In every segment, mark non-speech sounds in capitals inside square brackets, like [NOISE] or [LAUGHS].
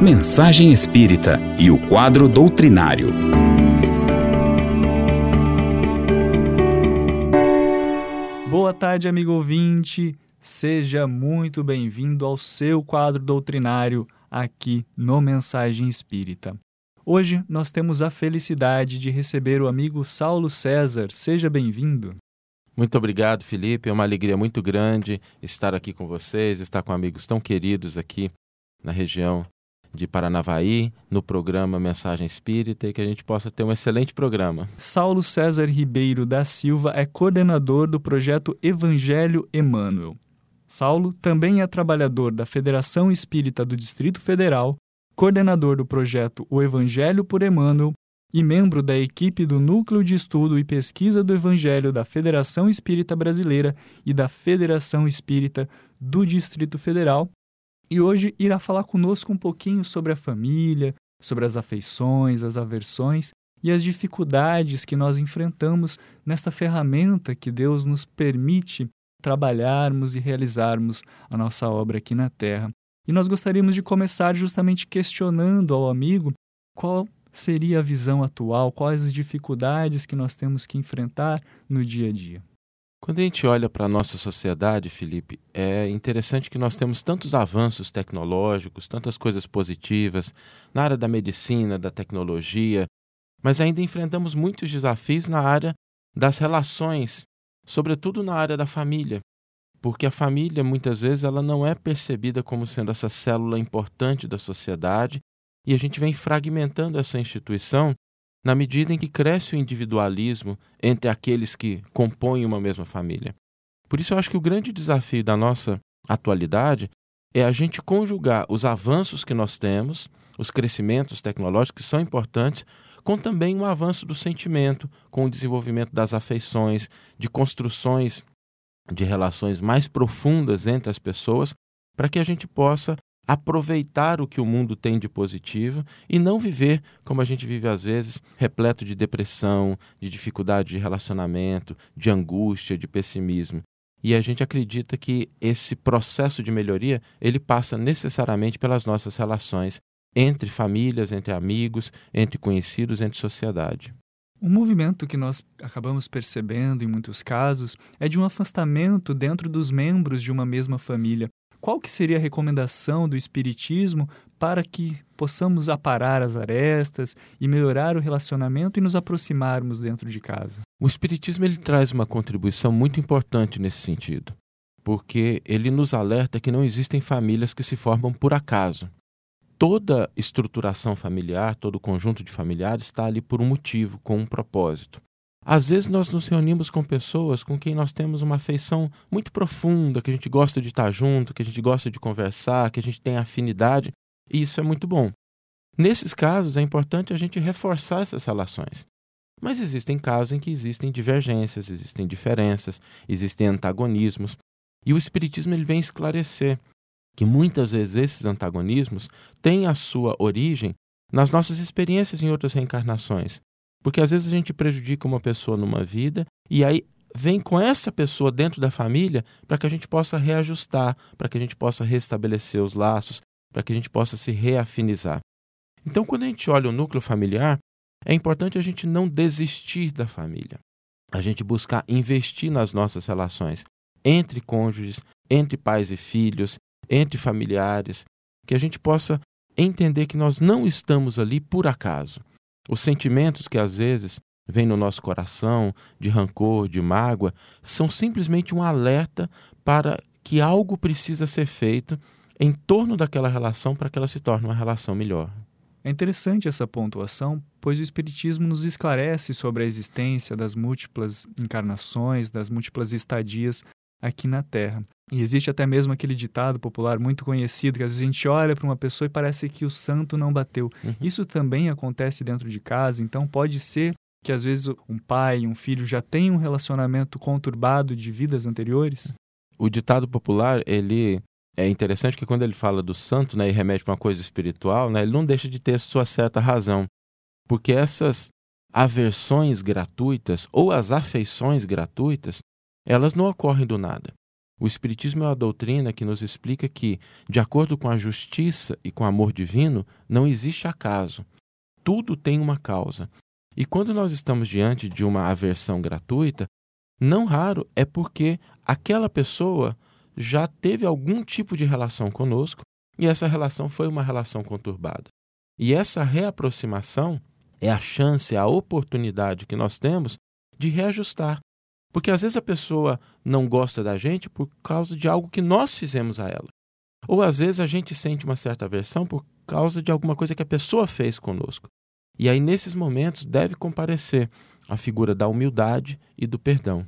Mensagem Espírita e o quadro doutrinário. Boa tarde, amigo ouvinte. Seja muito bem-vindo ao seu quadro doutrinário aqui no Mensagem Espírita. Hoje nós temos a felicidade de receber o amigo Saulo César. Seja bem-vindo. Muito obrigado, Felipe. É uma alegria muito grande estar aqui com vocês, estar com amigos tão queridos aqui na região de Paranavaí, no programa Mensagem Espírita e que a gente possa ter um excelente programa. Saulo César Ribeiro da Silva é coordenador do projeto Evangelho Emmanuel. Saulo também é trabalhador da Federação Espírita do Distrito Federal, coordenador do projeto O Evangelho por Emmanuel e membro da equipe do Núcleo de Estudo e Pesquisa do Evangelho da Federação Espírita Brasileira e da Federação Espírita do Distrito Federal, e hoje irá falar conosco um pouquinho sobre a família, sobre as afeições, as aversões e as dificuldades que nós enfrentamos nesta ferramenta que Deus nos permite trabalharmos e realizarmos a nossa obra aqui na Terra. E nós gostaríamos de começar justamente questionando ao amigo qual seria a visão atual, quais as dificuldades que nós temos que enfrentar no dia a dia. Quando a gente olha para a nossa sociedade, Felipe, é interessante que nós temos tantos avanços tecnológicos, tantas coisas positivas na área da medicina, da tecnologia, mas ainda enfrentamos muitos desafios na área das relações, sobretudo na área da família, porque a família muitas vezes ela não é percebida como sendo essa célula importante da sociedade e a gente vem fragmentando essa instituição na medida em que cresce o individualismo entre aqueles que compõem uma mesma família. Por isso, eu acho que o grande desafio da nossa atualidade é a gente conjugar os avanços que nós temos, os crescimentos tecnológicos que são importantes, com também um avanço do sentimento, com o desenvolvimento das afeições, de construções de relações mais profundas entre as pessoas, para que a gente possa aproveitar o que o mundo tem de positivo e não viver como a gente vive às vezes, repleto de depressão, de dificuldade de relacionamento, de angústia, de pessimismo. E a gente acredita que esse processo de melhoria, ele passa necessariamente pelas nossas relações entre famílias, entre amigos, entre conhecidos, entre sociedade. Um movimento que nós acabamos percebendo em muitos casos é de um afastamento dentro dos membros de uma mesma família, qual que seria a recomendação do Espiritismo para que possamos aparar as arestas e melhorar o relacionamento e nos aproximarmos dentro de casa? O Espiritismo ele traz uma contribuição muito importante nesse sentido, porque ele nos alerta que não existem famílias que se formam por acaso. Toda estruturação familiar, todo conjunto de familiares está ali por um motivo, com um propósito. Às vezes nós nos reunimos com pessoas com quem nós temos uma afeição muito profunda, que a gente gosta de estar junto, que a gente gosta de conversar, que a gente tem afinidade, e isso é muito bom. Nesses casos é importante a gente reforçar essas relações. Mas existem casos em que existem divergências, existem diferenças, existem antagonismos, e o espiritismo ele vem esclarecer que muitas vezes esses antagonismos têm a sua origem nas nossas experiências em outras reencarnações. Porque às vezes a gente prejudica uma pessoa numa vida e aí vem com essa pessoa dentro da família para que a gente possa reajustar, para que a gente possa restabelecer os laços, para que a gente possa se reafinizar. Então, quando a gente olha o núcleo familiar, é importante a gente não desistir da família. A gente buscar investir nas nossas relações entre cônjuges, entre pais e filhos, entre familiares, que a gente possa entender que nós não estamos ali por acaso. Os sentimentos que às vezes vêm no nosso coração, de rancor, de mágoa, são simplesmente um alerta para que algo precisa ser feito em torno daquela relação para que ela se torne uma relação melhor. É interessante essa pontuação, pois o Espiritismo nos esclarece sobre a existência das múltiplas encarnações, das múltiplas estadias aqui na Terra. E existe até mesmo aquele ditado popular muito conhecido que às vezes a gente olha para uma pessoa e parece que o santo não bateu. Uhum. Isso também acontece dentro de casa, então pode ser que às vezes um pai, um filho já tenham um relacionamento conturbado de vidas anteriores. O ditado popular, ele é interessante que quando ele fala do santo, né, e remete para uma coisa espiritual, né, ele não deixa de ter sua certa razão. Porque essas aversões gratuitas ou as afeições gratuitas, elas não ocorrem do nada. O Espiritismo é uma doutrina que nos explica que, de acordo com a justiça e com o amor divino, não existe acaso. Tudo tem uma causa. E quando nós estamos diante de uma aversão gratuita, não raro é porque aquela pessoa já teve algum tipo de relação conosco e essa relação foi uma relação conturbada. E essa reaproximação é a chance, é a oportunidade que nós temos de reajustar. Porque às vezes a pessoa não gosta da gente por causa de algo que nós fizemos a ela. Ou às vezes a gente sente uma certa aversão por causa de alguma coisa que a pessoa fez conosco. E aí, nesses momentos, deve comparecer a figura da humildade e do perdão.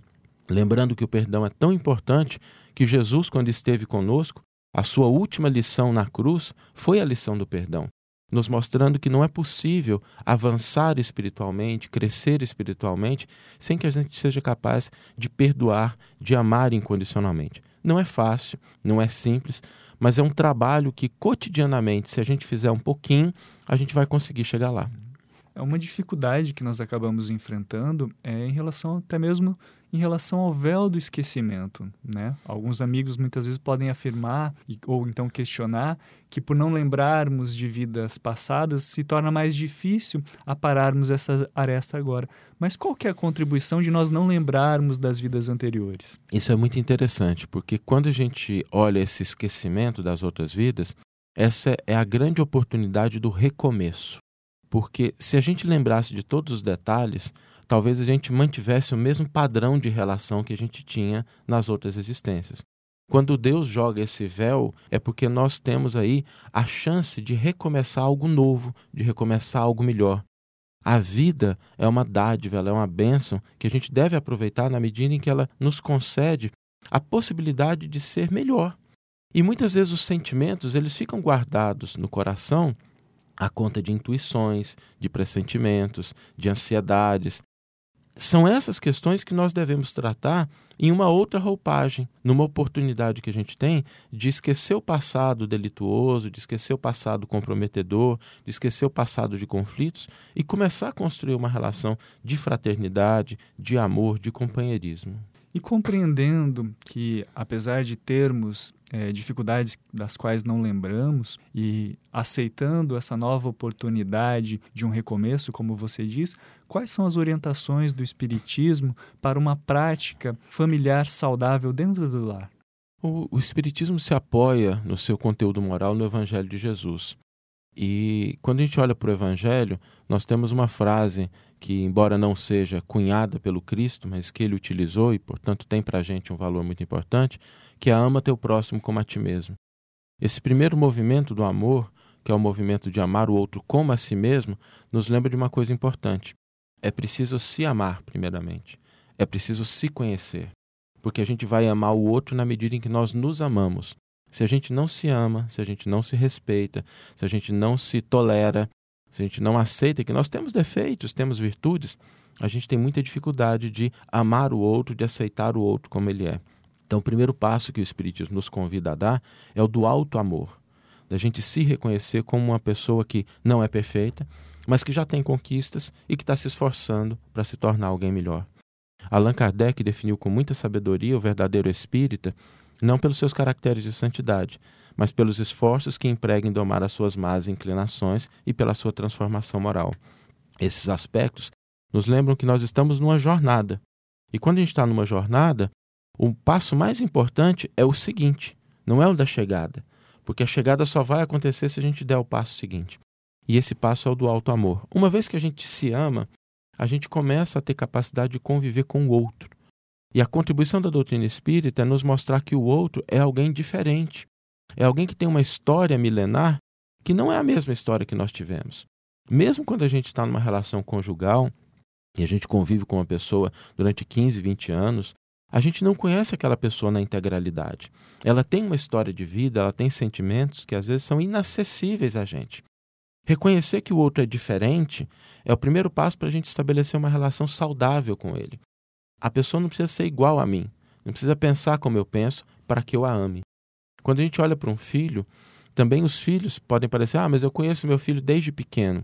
Lembrando que o perdão é tão importante que Jesus, quando esteve conosco, a sua última lição na cruz foi a lição do perdão nos mostrando que não é possível avançar espiritualmente, crescer espiritualmente, sem que a gente seja capaz de perdoar, de amar incondicionalmente. Não é fácil, não é simples, mas é um trabalho que cotidianamente, se a gente fizer um pouquinho, a gente vai conseguir chegar lá. É uma dificuldade que nós acabamos enfrentando é em relação até mesmo em relação ao véu do esquecimento, né? Alguns amigos muitas vezes podem afirmar ou então questionar que por não lembrarmos de vidas passadas se torna mais difícil apararmos essa aresta agora. Mas qual que é a contribuição de nós não lembrarmos das vidas anteriores? Isso é muito interessante, porque quando a gente olha esse esquecimento das outras vidas, essa é a grande oportunidade do recomeço. Porque se a gente lembrasse de todos os detalhes, talvez a gente mantivesse o mesmo padrão de relação que a gente tinha nas outras existências. Quando Deus joga esse véu, é porque nós temos aí a chance de recomeçar algo novo, de recomeçar algo melhor. A vida é uma dádiva, ela é uma bênção que a gente deve aproveitar na medida em que ela nos concede a possibilidade de ser melhor. E muitas vezes os sentimentos, eles ficam guardados no coração a conta de intuições, de pressentimentos, de ansiedades. São essas questões que nós devemos tratar em uma outra roupagem, numa oportunidade que a gente tem de esquecer o passado delituoso, de esquecer o passado comprometedor, de esquecer o passado de conflitos e começar a construir uma relação de fraternidade, de amor, de companheirismo. E compreendendo que, apesar de termos é, dificuldades das quais não lembramos, e aceitando essa nova oportunidade de um recomeço, como você diz, quais são as orientações do Espiritismo para uma prática familiar saudável dentro do lar? O, o Espiritismo se apoia no seu conteúdo moral no Evangelho de Jesus. E quando a gente olha para o Evangelho, nós temos uma frase que, embora não seja cunhada pelo Cristo, mas que ele utilizou e, portanto, tem para a gente um valor muito importante, que é ama teu próximo como a ti mesmo. Esse primeiro movimento do amor, que é o movimento de amar o outro como a si mesmo, nos lembra de uma coisa importante. É preciso se amar, primeiramente. É preciso se conhecer. Porque a gente vai amar o outro na medida em que nós nos amamos. Se a gente não se ama, se a gente não se respeita, se a gente não se tolera, se a gente não aceita que nós temos defeitos, temos virtudes, a gente tem muita dificuldade de amar o outro, de aceitar o outro como ele é. Então, o primeiro passo que o Espiritismo nos convida a dar é o do alto amor, da gente se reconhecer como uma pessoa que não é perfeita, mas que já tem conquistas e que está se esforçando para se tornar alguém melhor. Allan Kardec definiu com muita sabedoria o verdadeiro espírita não pelos seus caracteres de santidade, mas pelos esforços que emprega em domar as suas más inclinações e pela sua transformação moral. Esses aspectos nos lembram que nós estamos numa jornada. E quando a gente está numa jornada, o passo mais importante é o seguinte, não é o da chegada, porque a chegada só vai acontecer se a gente der o passo seguinte. E esse passo é o do alto amor. Uma vez que a gente se ama, a gente começa a ter capacidade de conviver com o outro. E a contribuição da doutrina espírita é nos mostrar que o outro é alguém diferente. É alguém que tem uma história milenar que não é a mesma história que nós tivemos. Mesmo quando a gente está numa relação conjugal e a gente convive com uma pessoa durante 15, 20 anos, a gente não conhece aquela pessoa na integralidade. Ela tem uma história de vida, ela tem sentimentos que às vezes são inacessíveis a gente. Reconhecer que o outro é diferente é o primeiro passo para a gente estabelecer uma relação saudável com ele. A pessoa não precisa ser igual a mim, não precisa pensar como eu penso para que eu a ame. Quando a gente olha para um filho, também os filhos podem parecer: ah, mas eu conheço meu filho desde pequeno.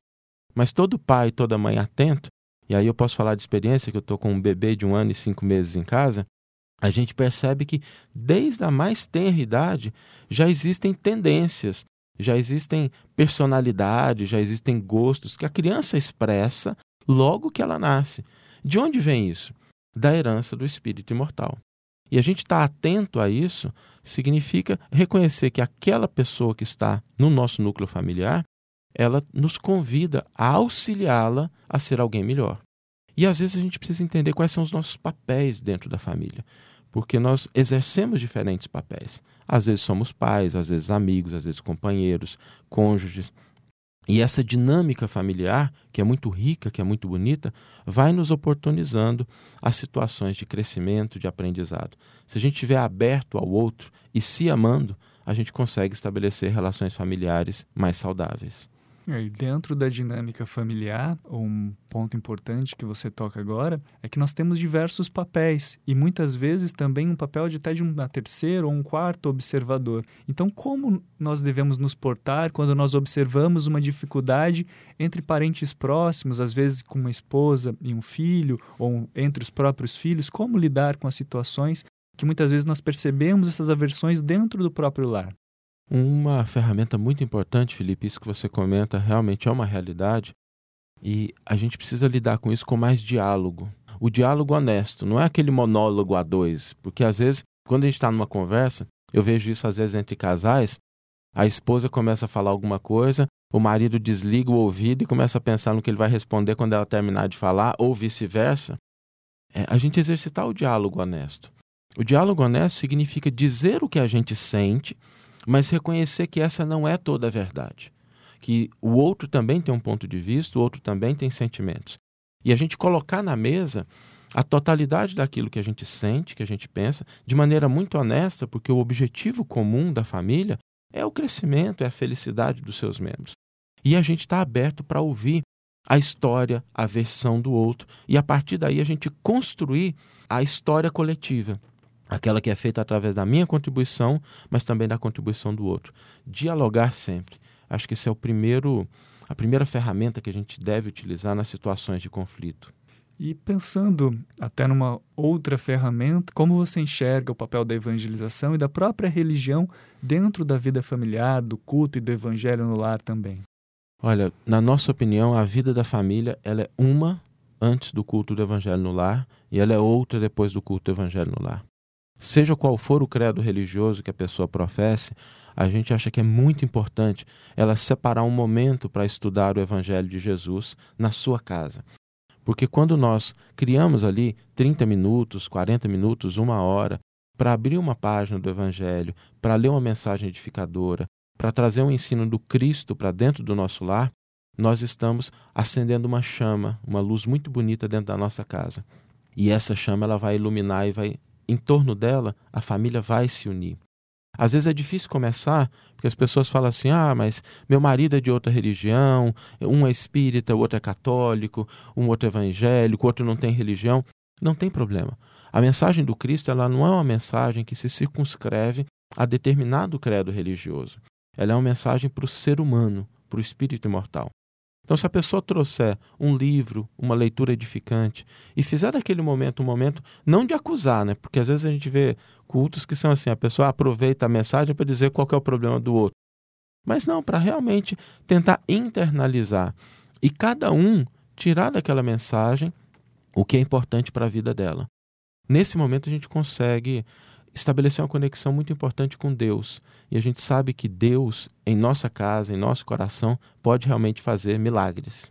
Mas todo pai, toda mãe atento, e aí eu posso falar de experiência, que eu estou com um bebê de um ano e cinco meses em casa, a gente percebe que desde a mais tenra idade já existem tendências, já existem personalidades, já existem gostos que a criança expressa logo que ela nasce. De onde vem isso? Da herança do espírito imortal. E a gente estar tá atento a isso significa reconhecer que aquela pessoa que está no nosso núcleo familiar, ela nos convida a auxiliá-la a ser alguém melhor. E às vezes a gente precisa entender quais são os nossos papéis dentro da família, porque nós exercemos diferentes papéis. Às vezes somos pais, às vezes amigos, às vezes companheiros, cônjuges. E essa dinâmica familiar, que é muito rica, que é muito bonita, vai nos oportunizando as situações de crescimento, de aprendizado. Se a gente estiver aberto ao outro e se amando, a gente consegue estabelecer relações familiares mais saudáveis. É, e dentro da dinâmica familiar, um ponto importante que você toca agora é que nós temos diversos papéis e muitas vezes também um papel de até de um terceiro ou um quarto observador. Então, como nós devemos nos portar quando nós observamos uma dificuldade entre parentes próximos, às vezes com uma esposa e um filho, ou entre os próprios filhos? Como lidar com as situações que muitas vezes nós percebemos essas aversões dentro do próprio lar? Uma ferramenta muito importante, Felipe, isso que você comenta realmente é uma realidade e a gente precisa lidar com isso com mais diálogo. O diálogo honesto, não é aquele monólogo a dois, porque às vezes, quando a gente está numa conversa, eu vejo isso às vezes entre casais, a esposa começa a falar alguma coisa, o marido desliga o ouvido e começa a pensar no que ele vai responder quando ela terminar de falar, ou vice-versa. É a gente exercitar o diálogo honesto. O diálogo honesto significa dizer o que a gente sente mas reconhecer que essa não é toda a verdade. Que o outro também tem um ponto de vista, o outro também tem sentimentos. E a gente colocar na mesa a totalidade daquilo que a gente sente, que a gente pensa, de maneira muito honesta, porque o objetivo comum da família é o crescimento, é a felicidade dos seus membros. E a gente está aberto para ouvir a história, a versão do outro, e a partir daí a gente construir a história coletiva aquela que é feita através da minha contribuição, mas também da contribuição do outro. Dialogar sempre. Acho que esse é o primeiro, a primeira ferramenta que a gente deve utilizar nas situações de conflito. E pensando até numa outra ferramenta, como você enxerga o papel da evangelização e da própria religião dentro da vida familiar, do culto e do evangelho no lar também? Olha, na nossa opinião, a vida da família ela é uma antes do culto do evangelho no lar e ela é outra depois do culto do evangelho no lar. Seja qual for o credo religioso que a pessoa professe, a gente acha que é muito importante ela separar um momento para estudar o Evangelho de Jesus na sua casa. Porque quando nós criamos ali 30 minutos, 40 minutos, uma hora, para abrir uma página do Evangelho, para ler uma mensagem edificadora, para trazer um ensino do Cristo para dentro do nosso lar, nós estamos acendendo uma chama, uma luz muito bonita dentro da nossa casa. E essa chama ela vai iluminar e vai em torno dela, a família vai se unir. Às vezes é difícil começar, porque as pessoas falam assim: ah, mas meu marido é de outra religião, um é espírita, o outro é católico, um outro é evangélico, o outro não tem religião. Não tem problema. A mensagem do Cristo ela não é uma mensagem que se circunscreve a determinado credo religioso. Ela é uma mensagem para o ser humano, para o espírito imortal. Então, se a pessoa trouxer um livro, uma leitura edificante e fizer daquele momento um momento não de acusar, né? Porque às vezes a gente vê cultos que são assim, a pessoa aproveita a mensagem para dizer qual é o problema do outro. Mas não, para realmente tentar internalizar e cada um tirar daquela mensagem o que é importante para a vida dela. Nesse momento a gente consegue estabelecer uma conexão muito importante com Deus. E a gente sabe que Deus, em nossa casa, em nosso coração, pode realmente fazer milagres.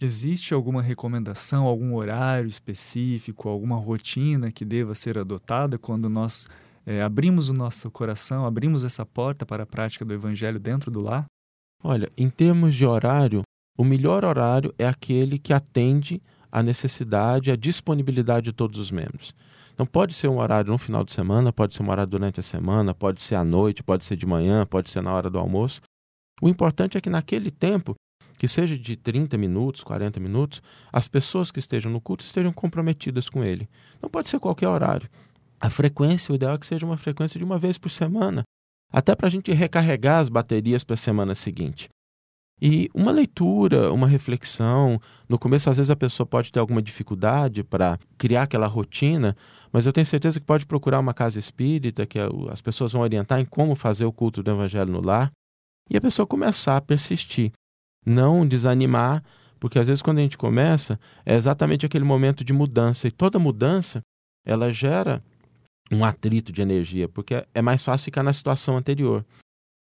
Existe alguma recomendação, algum horário específico, alguma rotina que deva ser adotada quando nós é, abrimos o nosso coração, abrimos essa porta para a prática do Evangelho dentro do lar? Olha, em termos de horário, o melhor horário é aquele que atende à necessidade, à disponibilidade de todos os membros. Então pode ser um horário no final de semana, pode ser um horário durante a semana, pode ser à noite, pode ser de manhã, pode ser na hora do almoço. O importante é que naquele tempo, que seja de 30 minutos, 40 minutos, as pessoas que estejam no culto estejam comprometidas com ele. Não pode ser qualquer horário. A frequência, o ideal é que seja uma frequência de uma vez por semana, até para a gente recarregar as baterias para a semana seguinte. E uma leitura, uma reflexão, no começo às vezes a pessoa pode ter alguma dificuldade para criar aquela rotina, mas eu tenho certeza que pode procurar uma casa espírita, que as pessoas vão orientar em como fazer o culto do evangelho no lar, e a pessoa começar a persistir, não desanimar, porque às vezes quando a gente começa, é exatamente aquele momento de mudança, e toda mudança, ela gera um atrito de energia, porque é mais fácil ficar na situação anterior.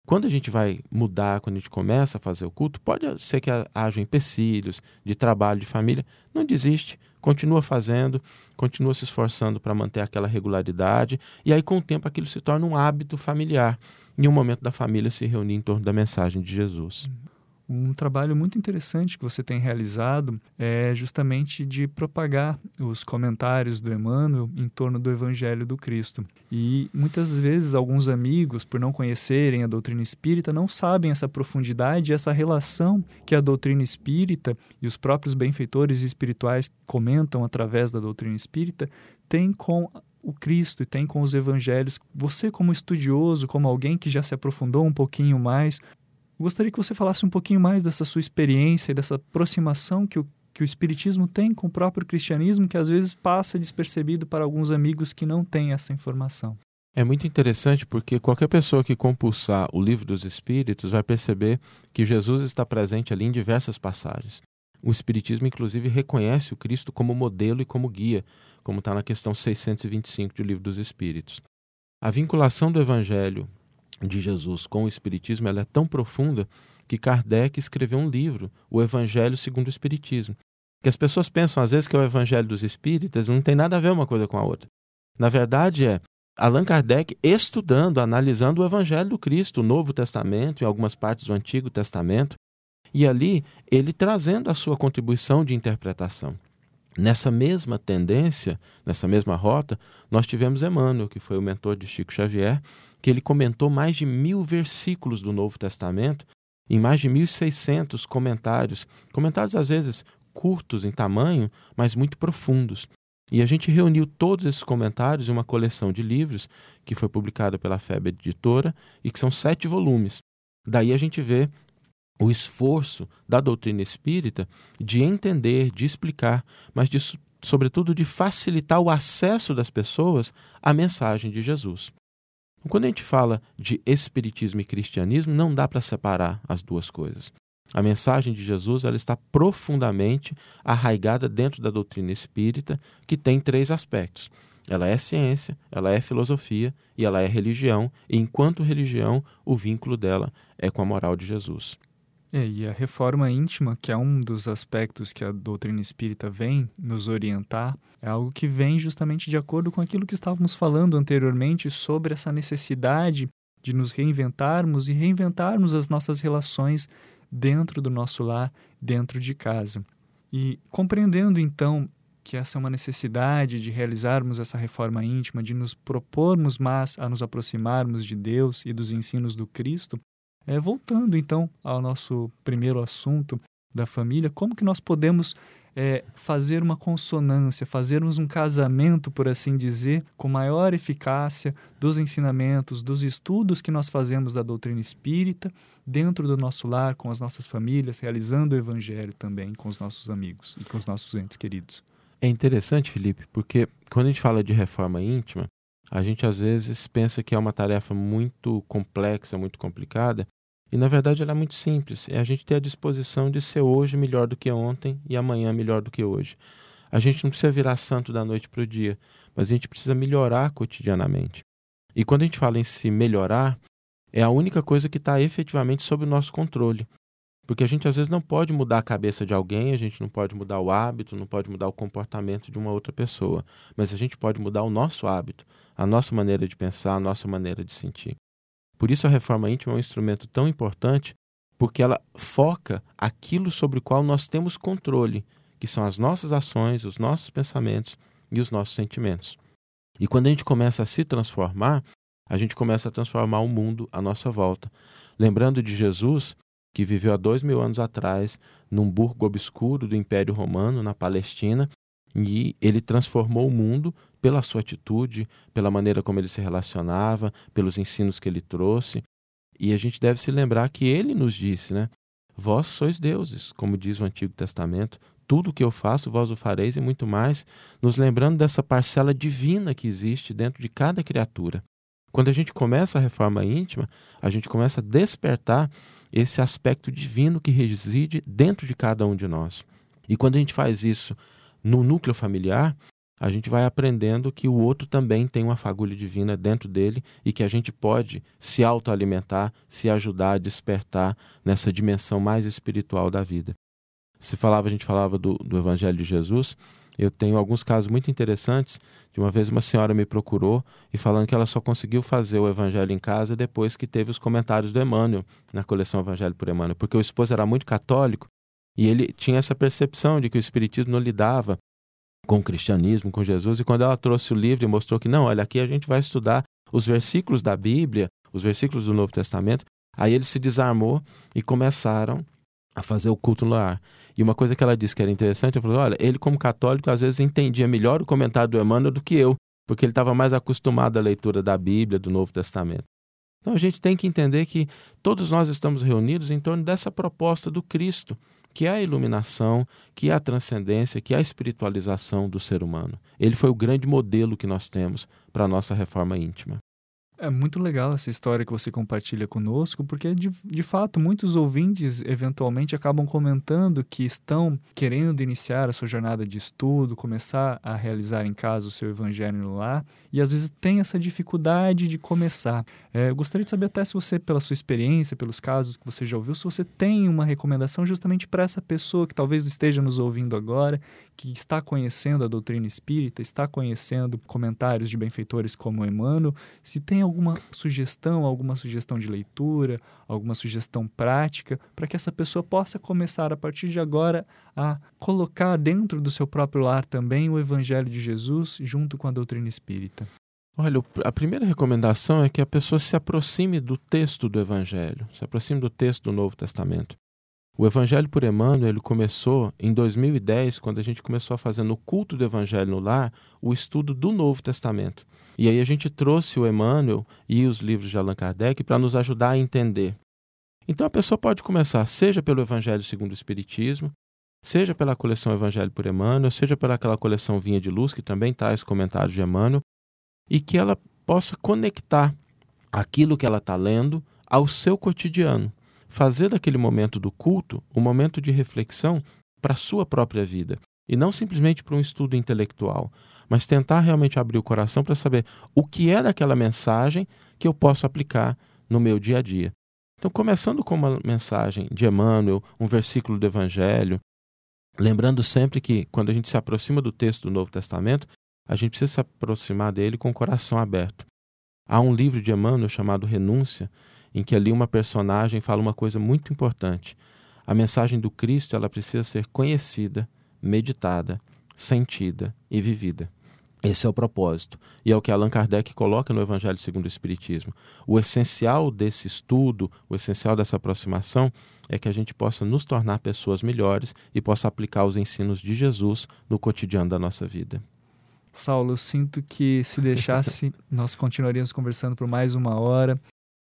Quando a gente vai mudar, quando a gente começa a fazer o culto, pode ser que haja empecilhos de trabalho, de família. Não desiste, continua fazendo, continua se esforçando para manter aquela regularidade. E aí, com o tempo, aquilo se torna um hábito familiar. Em um momento da família se reunir em torno da mensagem de Jesus. Um trabalho muito interessante que você tem realizado é justamente de propagar os comentários do Emmanuel em torno do Evangelho do Cristo. E muitas vezes alguns amigos, por não conhecerem a doutrina espírita, não sabem essa profundidade, essa relação que a doutrina espírita e os próprios benfeitores espirituais comentam através da doutrina espírita tem com o Cristo e tem com os evangelhos. Você, como estudioso, como alguém que já se aprofundou um pouquinho mais, Gostaria que você falasse um pouquinho mais dessa sua experiência e dessa aproximação que o, que o Espiritismo tem com o próprio cristianismo, que às vezes passa despercebido para alguns amigos que não têm essa informação. É muito interessante porque qualquer pessoa que compulsar o livro dos Espíritos vai perceber que Jesus está presente ali em diversas passagens. O Espiritismo, inclusive, reconhece o Cristo como modelo e como guia, como está na questão 625 do Livro dos Espíritos. A vinculação do Evangelho de Jesus com o Espiritismo ela é tão profunda que Kardec escreveu um livro, O Evangelho segundo o Espiritismo. Que as pessoas pensam às vezes que é o Evangelho dos Espíritas não tem nada a ver uma coisa com a outra. Na verdade é Allan Kardec estudando, analisando o Evangelho do Cristo, o Novo Testamento, em algumas partes do Antigo Testamento, e ali ele trazendo a sua contribuição de interpretação. Nessa mesma tendência, nessa mesma rota, nós tivemos Emmanuel, que foi o mentor de Chico Xavier, que ele comentou mais de mil versículos do Novo Testamento, em mais de 1.600 comentários, comentários às vezes curtos em tamanho, mas muito profundos. E a gente reuniu todos esses comentários em uma coleção de livros que foi publicada pela FEB Editora e que são sete volumes. Daí a gente vê o esforço da doutrina espírita de entender, de explicar, mas de, sobretudo de facilitar o acesso das pessoas à mensagem de Jesus. Quando a gente fala de espiritismo e cristianismo, não dá para separar as duas coisas. A mensagem de Jesus ela está profundamente arraigada dentro da doutrina espírita, que tem três aspectos. Ela é ciência, ela é filosofia e ela é religião, e enquanto religião, o vínculo dela é com a moral de Jesus. É, e a reforma íntima, que é um dos aspectos que a doutrina espírita vem nos orientar, é algo que vem justamente de acordo com aquilo que estávamos falando anteriormente sobre essa necessidade de nos reinventarmos e reinventarmos as nossas relações dentro do nosso lar, dentro de casa. E compreendendo então que essa é uma necessidade de realizarmos essa reforma íntima, de nos propormos mais a nos aproximarmos de Deus e dos ensinos do Cristo, é, voltando então ao nosso primeiro assunto da família, como que nós podemos é, fazer uma consonância, fazermos um casamento, por assim dizer, com maior eficácia dos ensinamentos, dos estudos que nós fazemos da doutrina espírita, dentro do nosso lar, com as nossas famílias, realizando o evangelho também com os nossos amigos e com os nossos entes queridos. É interessante, Felipe, porque quando a gente fala de reforma íntima, a gente às vezes pensa que é uma tarefa muito complexa, muito complicada, e na verdade ela é muito simples. É a gente ter a disposição de ser hoje melhor do que ontem e amanhã melhor do que hoje. A gente não precisa virar santo da noite para o dia, mas a gente precisa melhorar cotidianamente. E quando a gente fala em se melhorar, é a única coisa que está efetivamente sob o nosso controle. Porque a gente às vezes não pode mudar a cabeça de alguém, a gente não pode mudar o hábito, não pode mudar o comportamento de uma outra pessoa, mas a gente pode mudar o nosso hábito, a nossa maneira de pensar, a nossa maneira de sentir. Por isso a reforma íntima é um instrumento tão importante, porque ela foca aquilo sobre o qual nós temos controle, que são as nossas ações, os nossos pensamentos e os nossos sentimentos. E quando a gente começa a se transformar, a gente começa a transformar o mundo à nossa volta. Lembrando de Jesus, que viveu há dois mil anos atrás num burgo obscuro do Império Romano, na Palestina, e ele transformou o mundo pela sua atitude, pela maneira como ele se relacionava, pelos ensinos que ele trouxe. E a gente deve se lembrar que ele nos disse, né? vós sois deuses, como diz o Antigo Testamento. Tudo o que eu faço, vós o fareis e muito mais, nos lembrando dessa parcela divina que existe dentro de cada criatura. Quando a gente começa a reforma íntima, a gente começa a despertar esse aspecto divino que reside dentro de cada um de nós. E quando a gente faz isso no núcleo familiar, a gente vai aprendendo que o outro também tem uma fagulha divina dentro dele e que a gente pode se autoalimentar, se ajudar a despertar nessa dimensão mais espiritual da vida. Se falava, a gente falava do, do Evangelho de Jesus, eu tenho alguns casos muito interessantes. De uma vez uma senhora me procurou e falando que ela só conseguiu fazer o Evangelho em casa depois que teve os comentários do Emmanuel na coleção Evangelho por Emmanuel, porque o esposo era muito católico e ele tinha essa percepção de que o Espiritismo não lidava com o cristianismo, com Jesus. E quando ela trouxe o livro e mostrou que não, olha, aqui a gente vai estudar os versículos da Bíblia, os versículos do Novo Testamento, aí ele se desarmou e começaram a fazer o culto no lar. E uma coisa que ela disse que era interessante, eu falei, olha, ele como católico às vezes entendia melhor o comentário do Emmanuel do que eu, porque ele estava mais acostumado à leitura da Bíblia, do Novo Testamento. Então a gente tem que entender que todos nós estamos reunidos em torno dessa proposta do Cristo, que é a iluminação, que é a transcendência, que é a espiritualização do ser humano. Ele foi o grande modelo que nós temos para a nossa reforma íntima. É muito legal essa história que você compartilha conosco, porque de, de fato muitos ouvintes eventualmente acabam comentando que estão querendo iniciar a sua jornada de estudo, começar a realizar em casa o seu evangelho lar, e às vezes tem essa dificuldade de começar. É, eu gostaria de saber até se você, pela sua experiência, pelos casos que você já ouviu, se você tem uma recomendação justamente para essa pessoa que talvez esteja nos ouvindo agora, que está conhecendo a doutrina espírita, está conhecendo comentários de benfeitores como Emmanuel, se tem alguma sugestão, alguma sugestão de leitura, alguma sugestão prática, para que essa pessoa possa começar a partir de agora a colocar dentro do seu próprio lar também o Evangelho de Jesus junto com a doutrina espírita? Olha, a primeira recomendação é que a pessoa se aproxime do texto do Evangelho, se aproxime do texto do Novo Testamento. O Evangelho por Emmanuel ele começou em 2010, quando a gente começou a fazer no culto do Evangelho no lar o estudo do Novo Testamento. E aí a gente trouxe o Emmanuel e os livros de Allan Kardec para nos ajudar a entender. Então a pessoa pode começar, seja pelo Evangelho segundo o Espiritismo, seja pela coleção Evangelho por Emmanuel, seja pelaquela coleção Vinha de Luz, que também traz comentários de Emmanuel, e que ela possa conectar aquilo que ela está lendo ao seu cotidiano fazer daquele momento do culto um momento de reflexão para a sua própria vida. E não simplesmente para um estudo intelectual, mas tentar realmente abrir o coração para saber o que é daquela mensagem que eu posso aplicar no meu dia a dia. Então, começando com uma mensagem de Emmanuel, um versículo do Evangelho, lembrando sempre que quando a gente se aproxima do texto do Novo Testamento, a gente precisa se aproximar dele com o coração aberto. Há um livro de Emmanuel chamado Renúncia, em que ali uma personagem fala uma coisa muito importante. A mensagem do Cristo ela precisa ser conhecida, meditada, sentida e vivida. Esse é o propósito. E é o que Allan Kardec coloca no Evangelho segundo o Espiritismo. O essencial desse estudo, o essencial dessa aproximação, é que a gente possa nos tornar pessoas melhores e possa aplicar os ensinos de Jesus no cotidiano da nossa vida. Saulo, eu sinto que se deixasse, [LAUGHS] nós continuaríamos conversando por mais uma hora.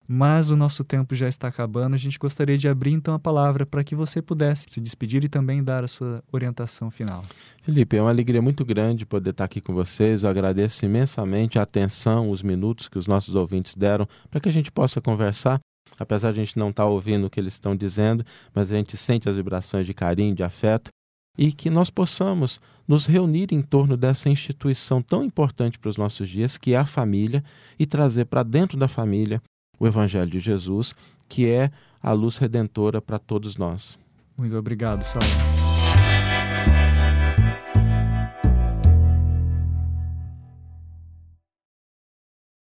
Mas o nosso tempo já está acabando. A gente gostaria de abrir então a palavra para que você pudesse se despedir e também dar a sua orientação final. Felipe, é uma alegria muito grande poder estar aqui com vocês. Eu agradeço imensamente a atenção, os minutos que os nossos ouvintes deram para que a gente possa conversar. Apesar de a gente não estar ouvindo o que eles estão dizendo, mas a gente sente as vibrações de carinho, de afeto e que nós possamos nos reunir em torno dessa instituição tão importante para os nossos dias, que é a família, e trazer para dentro da família o Evangelho de Jesus, que é a luz redentora para todos nós. Muito obrigado, Saulo.